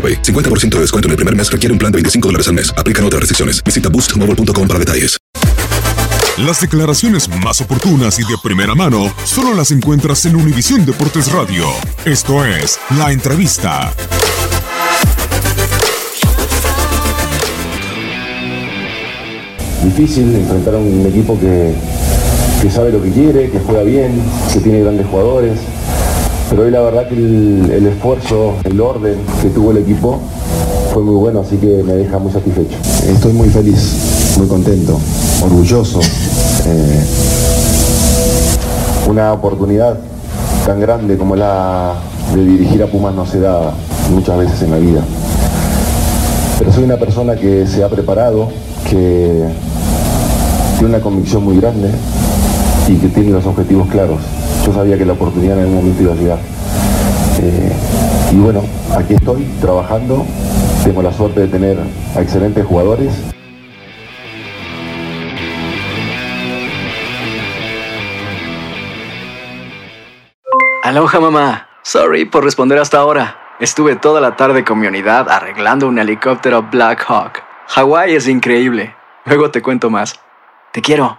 AroPay. 50% de descuento en el primer mes requiere un plan de 25 dólares al mes. Aplican otras restricciones. Visita boostmobile.com para detalles. Las declaraciones más oportunas y de primera mano solo las encuentras en Univisión Deportes Radio. Esto es La Entrevista. Difícil enfrentar a un equipo que, que sabe lo que quiere, que juega bien, que tiene grandes jugadores. Pero hoy la verdad que el, el esfuerzo, el orden que tuvo el equipo fue muy bueno, así que me deja muy satisfecho. Estoy muy feliz, muy contento, orgulloso. Eh, una oportunidad tan grande como la de dirigir a Pumas no se da muchas veces en la vida. Pero soy una persona que se ha preparado, que tiene una convicción muy grande y que tiene los objetivos claros. Yo sabía que la oportunidad en algún momento iba a llegar. Eh, y bueno, aquí estoy trabajando, tengo la suerte de tener a excelentes jugadores. Aloha mamá. Sorry por responder hasta ahora. Estuve toda la tarde con mi unidad arreglando un helicóptero Black Hawk. Hawái es increíble. Luego te cuento más. Te quiero.